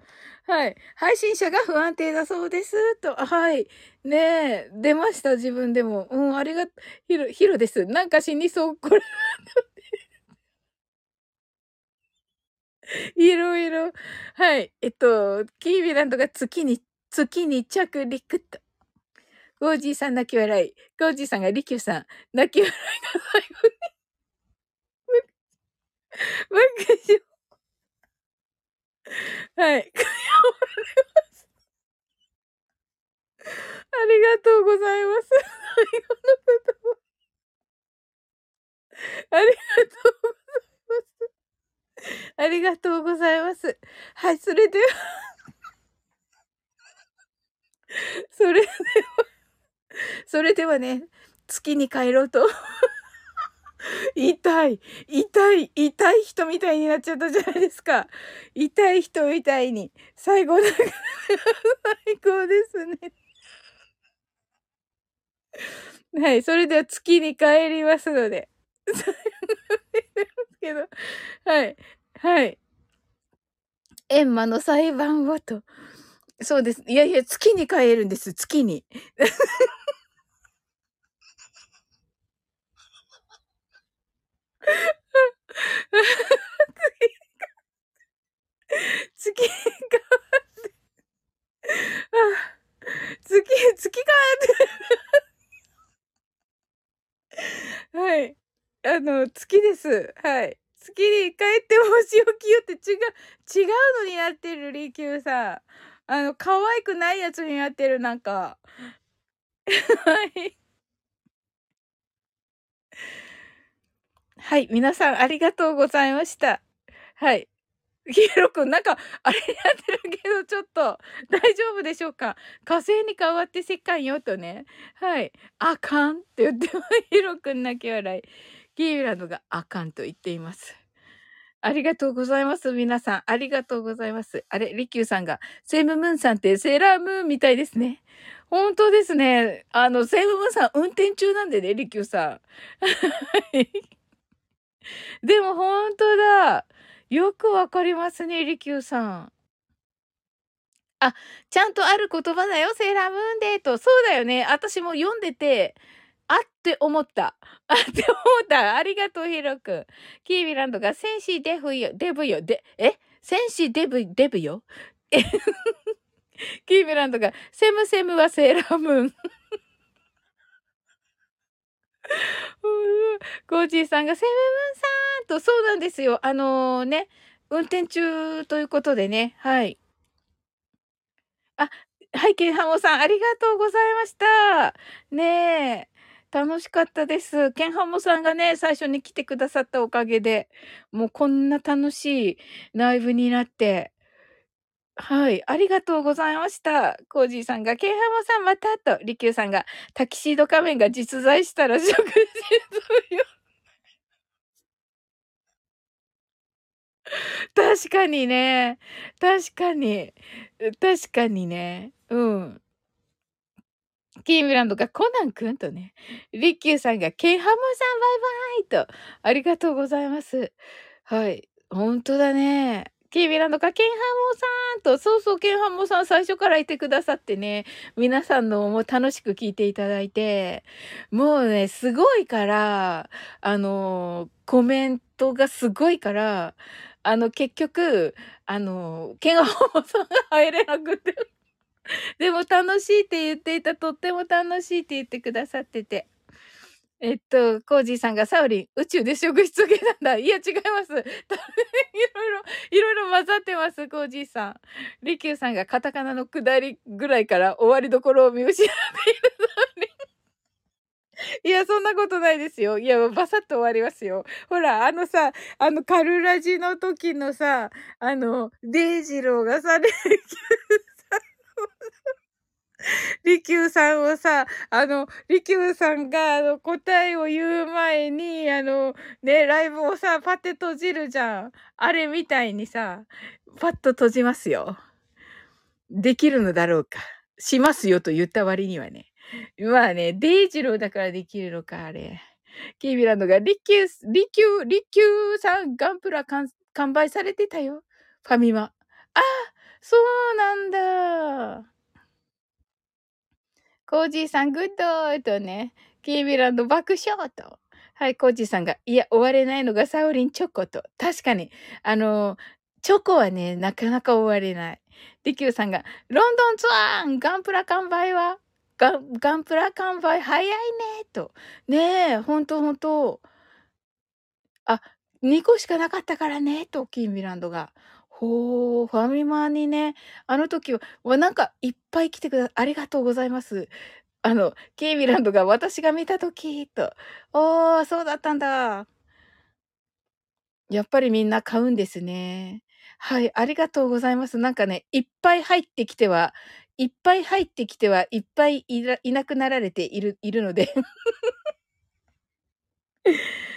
はい。配信者が不安定だそうです。と。はい。ねえ。出ました、自分でも。うん、ありが、ひろ、ひろです。なんか死にそう。これ。いろいろ。はい。えっと、キービランドが月に、月に着陸と。ゴージーさん泣き笑い。ゴージーさんがリキューさん。泣き笑いが最後に。爆笑。はい。ありがとうございます。最後の言葉。ありがとうございます。ありがとうございます。はい、それではそれではそれではね、月に帰ろうと痛い、痛い、痛い人みたいになっちゃったじゃないですか。痛い人みたいに。最後だから、最高ですね。はい、それでは月に帰りますので。けど、はい、はい。エンマの裁判をと。そうです。いやいや、月に帰るんです、月に。月、月変わって。月、月変わって。はい。あの、月です。はい。月に帰ってもし置きよって違う、違うのになってる、リキューさん。あの、可愛くないやつになってる、なんか。はい。はい、皆さんありがとうございました。はい。ヒーロくん、なんか、あれやってるけど、ちょっと、大丈夫でしょうか？火星に変わって世界よとね。はい。あかんって言って、ヒーロくん泣き笑い。キーランドがあかんと言っています。ありがとうございます。皆さん。ありがとうございます。あれ、リキューさんが、セームムーンさんってセーラームーンみたいですね。本当ですね。あの、セームムーンさん運転中なんでね、リキューさん。でも本当だ。よくわかりますね、リキューさん。あ、ちゃんとある言葉だよ、セーラームーンデート。そうだよね。私も読んでて、あって思った。あって思った。ありがとう、ヒロくん。キービランドが、戦士デブよ、デブよ、で、え？戦士デブ、デブよ？え キービランドが、セムセムはセーラームーン。コージーさんが、セブブンさんと、そうなんですよ。あのー、ね、運転中ということでね、はい。あ、はい、ケンハモさん、ありがとうございました。ねえ。楽しかったです。ケンハモさんがね、最初に来てくださったおかげで、もうこんな楽しいライブになって、はい、ありがとうございました。コージーさんが、ケンハモさんまたと、リキューさんが、タキシード仮面が実在したら食事するよ。確かにね。確かに。確かにね。うん。キームランドがコナンくんとね。リッキューさんがケンハモさんバイバイと。ありがとうございます。はい。ほんとだね。キービランドか、ケンハモさんと、そうそう、ケンハモさん最初からいてくださってね、皆さんのも楽しく聞いていただいて、もうね、すごいから、あの、コメントがすごいから、あの、結局、あの、ケンハモさんが入れなくて、でも楽しいって言っていた、とっても楽しいって言ってくださってて。えっと、コージーさんがサウリン、宇宙で食失系なんだ。いや、違います。いろいろ、いろいろ混ざってます、コージーさん。リキューさんがカタカナの下りぐらいから終わりどころを見失っているサウリン。いや、そんなことないですよ。いや、バサッと終わりますよ。ほら、あのさ、あの、カルラジの時のさ、あの、デイジローがさ、リキューさ んリキューさんをさ、あの、リキューさんが、あの、答えを言う前に、あの、ね、ライブをさ、パッて閉じるじゃん。あれみたいにさ、パッと閉じますよ。できるのだろうか。しますよと言った割にはね。まあね、デイジローだからできるのか、あれ。キービランドが、リキュー、リキュー、リキューさん、ガンプラ完完売されてたよ。ファミマ。ああ、そうなんだ。コージーさん、グッドとね、キービランド爆笑と。はい、コージーさんが、いや、終われないのがサオリンチョコと。確かに、あの、チョコはね、なかなか終われない。リキューさんが、ロンドンツアーガンプラ完売はガン、ガンプラ完売早いねと。ねえ、ほんとほんと。あ、2個しかなかったからねと、キーミランドが。ほう、ファミマにね、あの時は、わ、なんかいっぱい来てくだありがとうございます。あの、キーミランドが私が見た時と。おー、そうだったんだ。やっぱりみんな買うんですね。はい、ありがとうございます。なんかね、いっぱい入ってきては、いっぱい入ってきては、いっぱいいなくなられているいるので。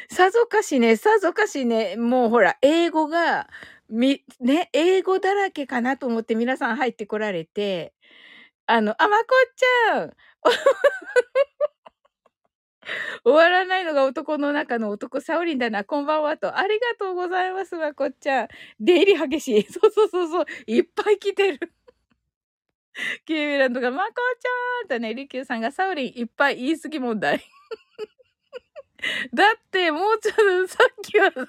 さぞかしね、さぞかしね、もうほら、英語が、みね、英語だらけかなと思って皆さん入ってこられて、あの、あ、まこっちゃん 終わらないのが男の中の男、サオリンだな、こんばんはと。ありがとうございますわ、こっちゃん。出入り激しい。そうそうそうそう。いっぱい来てる。キーミランドが、まこちゃんとね、リキューさんがサオリンいっぱい言い過ぎ問題。だって、もうちょっとさっきはさ、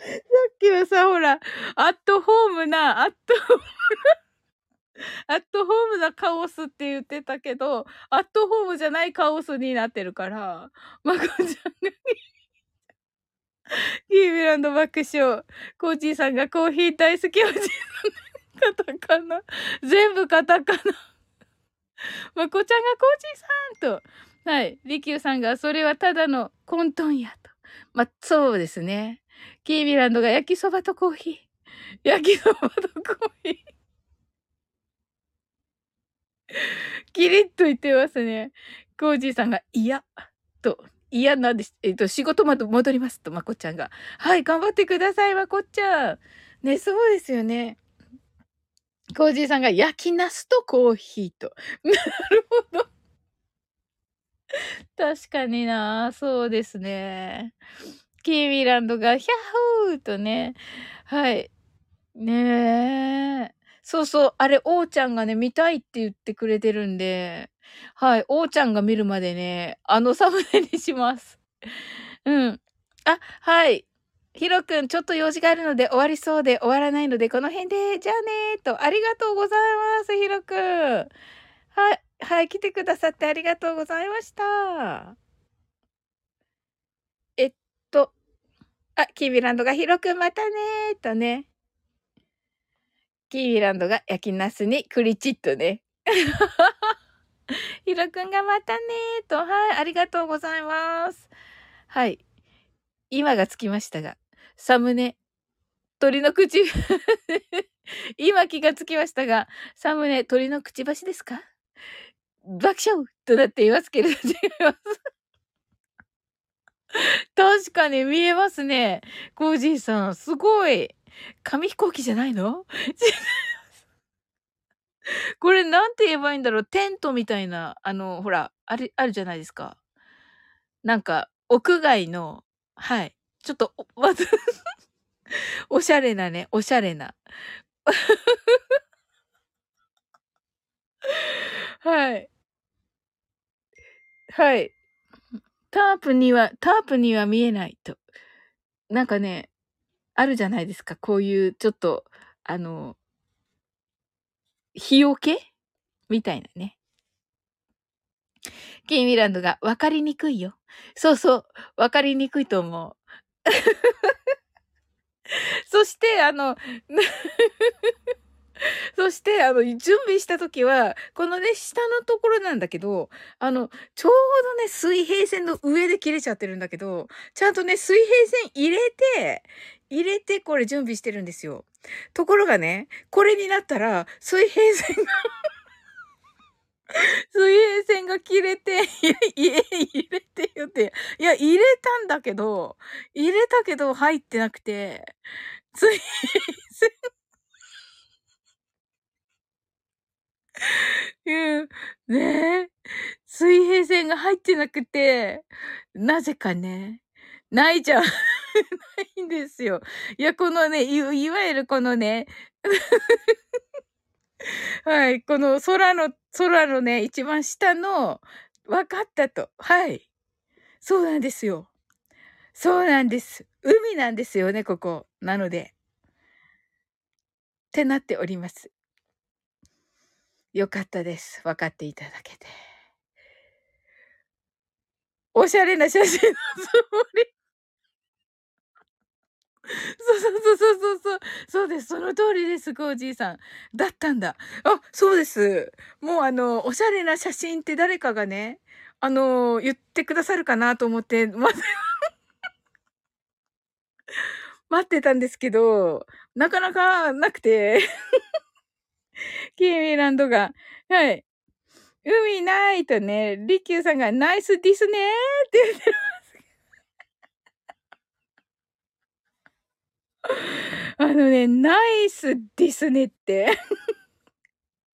さっきはさ、ほら、アットホームな、アットホームな、アットホームなカオスって言ってたけど、アットホームじゃないカオスになってるから、まこちゃんがキービランド爆笑。コーチーさんがコーヒー大好きおじさん。カタカナ。全部カタカナ。まこちゃんがコーチーさんと。はい。リキューさんが、それはただの混沌やと。まあそうですね。キービランドが焼きそばとコーヒー。焼きそばとコーヒー。キリッと言ってますね。コージーさんが、いや、と。いや、なんです。えっ、と、仕事まで戻りますと、まこちゃんが。はい、頑張ってください、まこちゃん。ね、そうですよね。コージーさんが焼きナスとコーヒーと。なるほど。確かになそうですね。キーミランドがヒャッホーとね。はい。ねえ。そうそう。あれ、おーちゃんがね、見たいって言ってくれてるんで。はい。おーちゃんが見るまでね、あのサムネにします。うん。あ、はい。ひろくん、ちょっと用事があるので終わりそうで終わらないので、この辺で、じゃあねーと、ありがとうございます、ひろくん。はい、はい、来てくださってありがとうございました。えっと、あ、キービランドがひろくまたねーとね。キービランドが焼きナスにクリチッとね。ひろくんがまたねーと、はい、ありがとうございます。はい。今がつきましたが、サムネ、鳥の口、今気がつきましたが、サムネ、鳥のくちばしですか？爆笑となっていますけれど、違います。確かに見えますね。コージーさん、すごい。紙飛行機じゃないの？これなんて言えばいいんだろう？テントみたいな、あの、ほら、あれ、あるじゃないですか。なんか、屋外の、はい。ちょっと、まず おしゃれなね、おしゃれな。はい。はい。タープには、タープには見えないと。なんかね、あるじゃないですか。こういうちょっと、あの、日よけ？みたいなね。キーミランドが分かりにくいよ。そうそう、分かりにくいと思う。そして、あの、そして、あの、準備したときは、このね、下のところなんだけど、あの、ちょうどね、水平線の上で切れちゃってるんだけど、ちゃんとね、水平線入れて、入れてこれ準備してるんですよ。ところがね、これになったら、水平線が 水平線が切れて、いや、入れてよって。いや、入れたんだけど、入れたけど入ってなくて、水平線 う。ねえ。水平線が入ってなくて、なぜかね、ないじゃん。ないんですよ。いや、このね、いいわゆるこのね、はい、この空の、空のね、一番下の、分かったと。はい。そうなんですよ。そうなんです。海なんですよね、ここ。なので。ってなっております。よかったです。分かっていただけて。おしゃれな写真のつもり。そうそうそうそうそうそう。そうです。その通りです、コージーさん。だったんだ。あ、そうです。もうあの、おしゃれな写真って誰かがね、あの、言ってくださるかなと思って、待って、待ってたんですけど、なかなかなくて。キーミランドが、はい。海ないとね、リキューさんがナイスディスねーって言ってます。あのね、ナイスディスねって。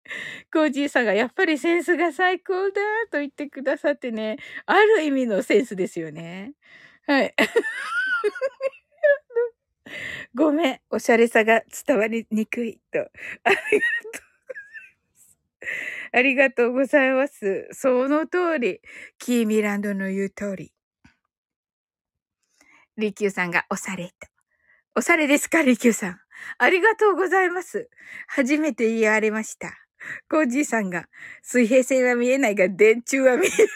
コージーさんがやっぱりセンスが最高だと言ってくださってね、ある意味のセンスですよね。はい。ごめん、おしゃれさが伝わりにくいと。ありがとう。ありがとうございます。その通り。キーミランドの言う通り。リキューさんがおされと。おされですか、リキューさん。ありがとうございます。初めて言われました。コージーさんが、水平線は見えないが、電柱は見える。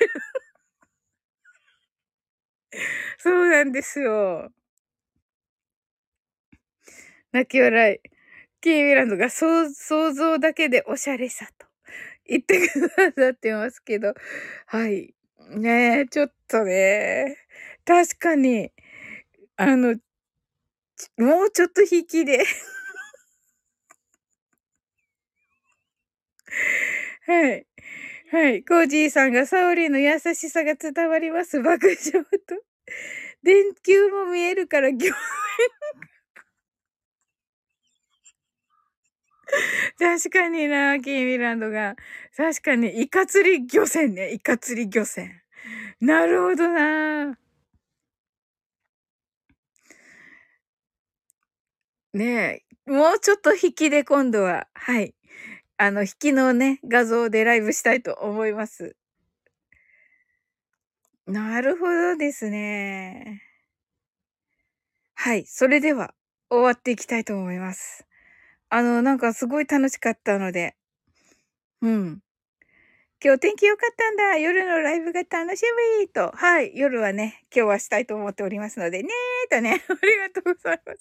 そうなんですよ。泣き笑い。キーミランドが想像だけでおしゃれさと。言ってくださってますけど。はい。ねえ、ちょっとね。確かに、あの、もうちょっと引きで はい。はい。コージーさんがサオリーの優しさが伝わります。爆笑と。電球も見えるから、業 確かにな、キーミランドが。確かに、イカ釣り漁船ね。イカ釣り漁船。なるほどな。ねえ。もうちょっと引きで今度は、はい。あの、引きのね、画像でライブしたいと思います。なるほどですね。はい。それでは、終わっていきたいと思います。あの、なんかすごい楽しかったので。うん。今日天気良かったんだ。夜のライブが楽しみと。はい。夜はね、今日はしたいと思っておりますので、ねーとね。ありがとうございます。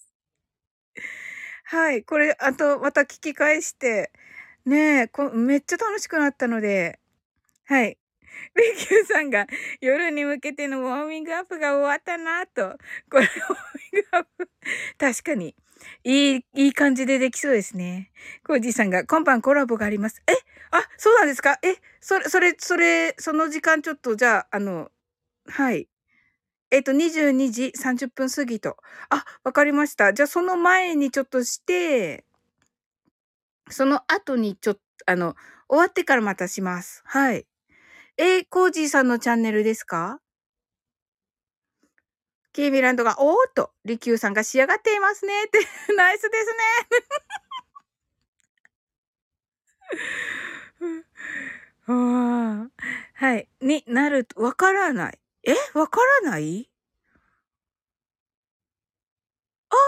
はい。これ、あと、また聞き返して、ねえ、こめっちゃ楽しくなったので、はい。レキューさんが夜に向けてのウォーミングアップが終わったなと。これ、ウォーミングアップ。確かに。いい、いい感じでできそうですね。コージーさんが、今晩コラボがあります。え？あ、そうなんですか？え？それ、それ、それ、その時間ちょっと、じゃあ、あの、はい。えっ、と、22時30分過ぎと。あ、わかりました。じゃあ、その前にちょっとして、その後にちょっと、あの、終わってからまたします。はい。え、コージーさんのチャンネルですか？キーミランドが、おーっと、リキューさんが仕上がっていますねって、ナイスですね はい。になると、わからない。えわからない？ああ、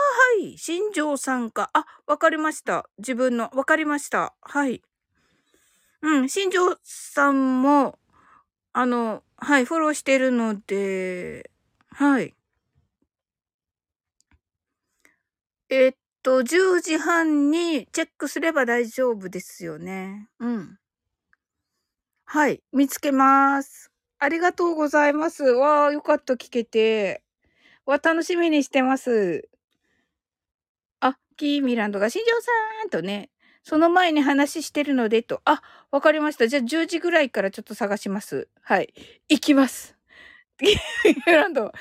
はい。新庄さんか。あ、わかりました。自分の、わかりました。はい。うん、新庄さんも、あの、はい、フォローしてるので、はい。えっと、10時半にチェックすれば大丈夫ですよね。うん。はい、見つけます。ありがとうございます。わあ、よかった、聞けて。わ、楽しみにしてます。あ、キーミランドが新庄さんとね、その前に話してるのでと。あ、わかりました。じゃあ10時ぐらいからちょっと探します。はい。行きます。キーミランド、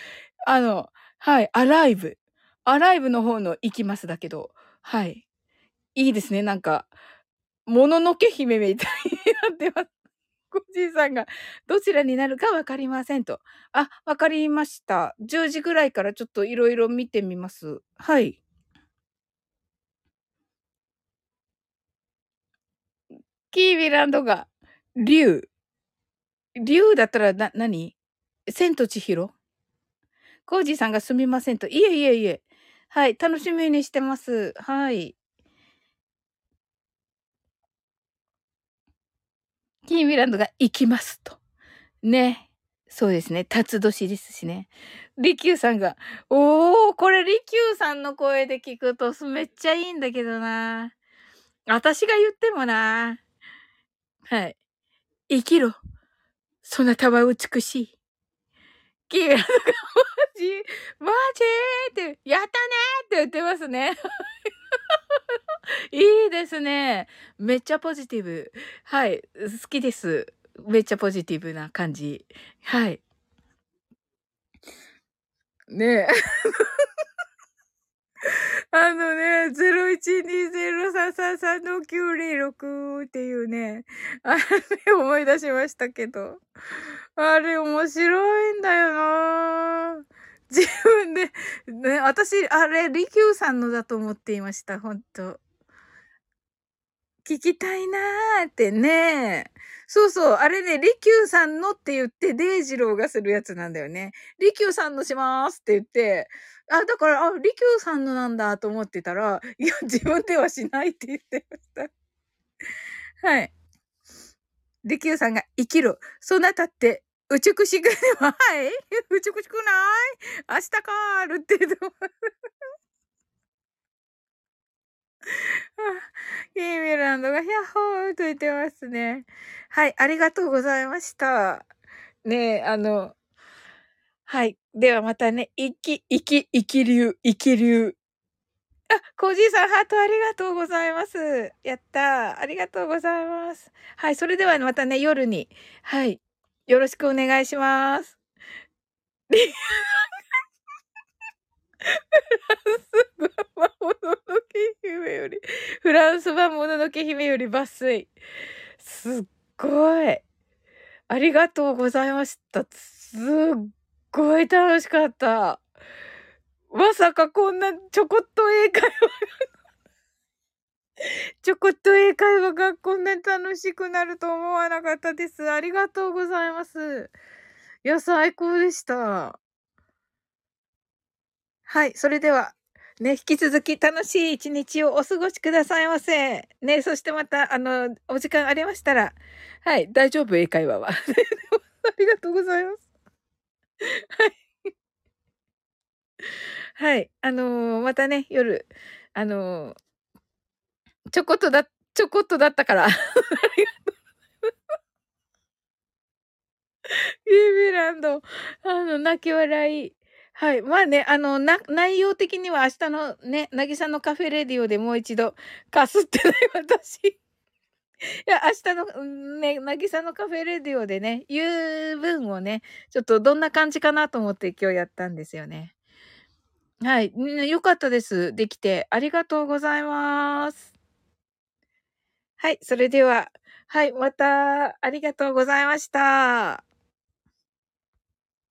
あの、はい、アライブ。アライブの方の行きますだけど、はい。いいですね。なんか、もののけ姫みたいになってます。コじいさんが、どちらになるかわかりませんと。あ、わかりました。10時ぐらいからちょっといろいろ見てみます。はい。キービランドが、竜。竜だったらな、何？千と千尋？コージさんがすみませんと。いえいえいえ。はい。楽しみにしてます。はい。キーミランドが行きますと。ね。そうですね。辰年ですしね。リキューさんが、おー、これリキューさんの声で聞くとめっちゃいいんだけどな。私が言ってもな。はい。生きろ。そなたは美しい。キーランドが、マジマジって、やったねって言ってますね。いいですね。めっちゃポジティブ。はい。好きです。めっちゃポジティブな感じ。はい。ねえ。あのね、012033の906っていうね、あれ 思い出しましたけど。あれ面白いんだよな自分で、ね、私、あれ、リキューさんのだと思っていました、ほんと。聞きたいなーってね。そうそう。あれね、利休さんのって言って、デイジローがするやつなんだよね。利休さんのしますって言って、あ、だから、あ、利休さんのなんだと思ってたら、いや、自分ではしないって言ってました。はい。利休さんが生きろ。そなたって、うちくしくね、はい？うちくしくない？明日かーるって言うと。キーミランドがヒャッホーと言ってますね。はい、ありがとうございました。ねえ、あの、はい。ではまたね、生き、生き、生き流、生き流。あ、コージーさん、ハートありがとうございます。やったー。ありがとうございます。はい、それではまたね、夜に、はい、よろしくお願いします。リフランス版もののけ姫より、フランス版もののけ姫より抜粋。すっごい。ありがとうございました。すっごい楽しかった。まさかこんなちょこっと英会話が ちょこっと英会話がこんなに楽しくなると思わなかったです。ありがとうございます。いや、最高でした。はい、それでは、ね、引き続き楽しい一日をお過ごしくださいませ。ね、そしてまた、あの、お時間ありましたら、はい、大丈夫、英会話は。ありがとうございます。はい。はい、あのー、またね、夜、あのー、ちょこっとだ、ちょこっとだったから。ありがとう。ユービランド、あの、泣き笑い。はい。まあね、あの、な、内容的には明日のね、なぎさのカフェレディオでもう一度、かすってない私。いや、明日の、ね、なぎさのカフェレディオでね、言う分をね、ちょっとどんな感じかなと思って今日やったんですよね。はい。よかったです。できて。ありがとうございます。はい。それでは、はい。また、ありがとうございました。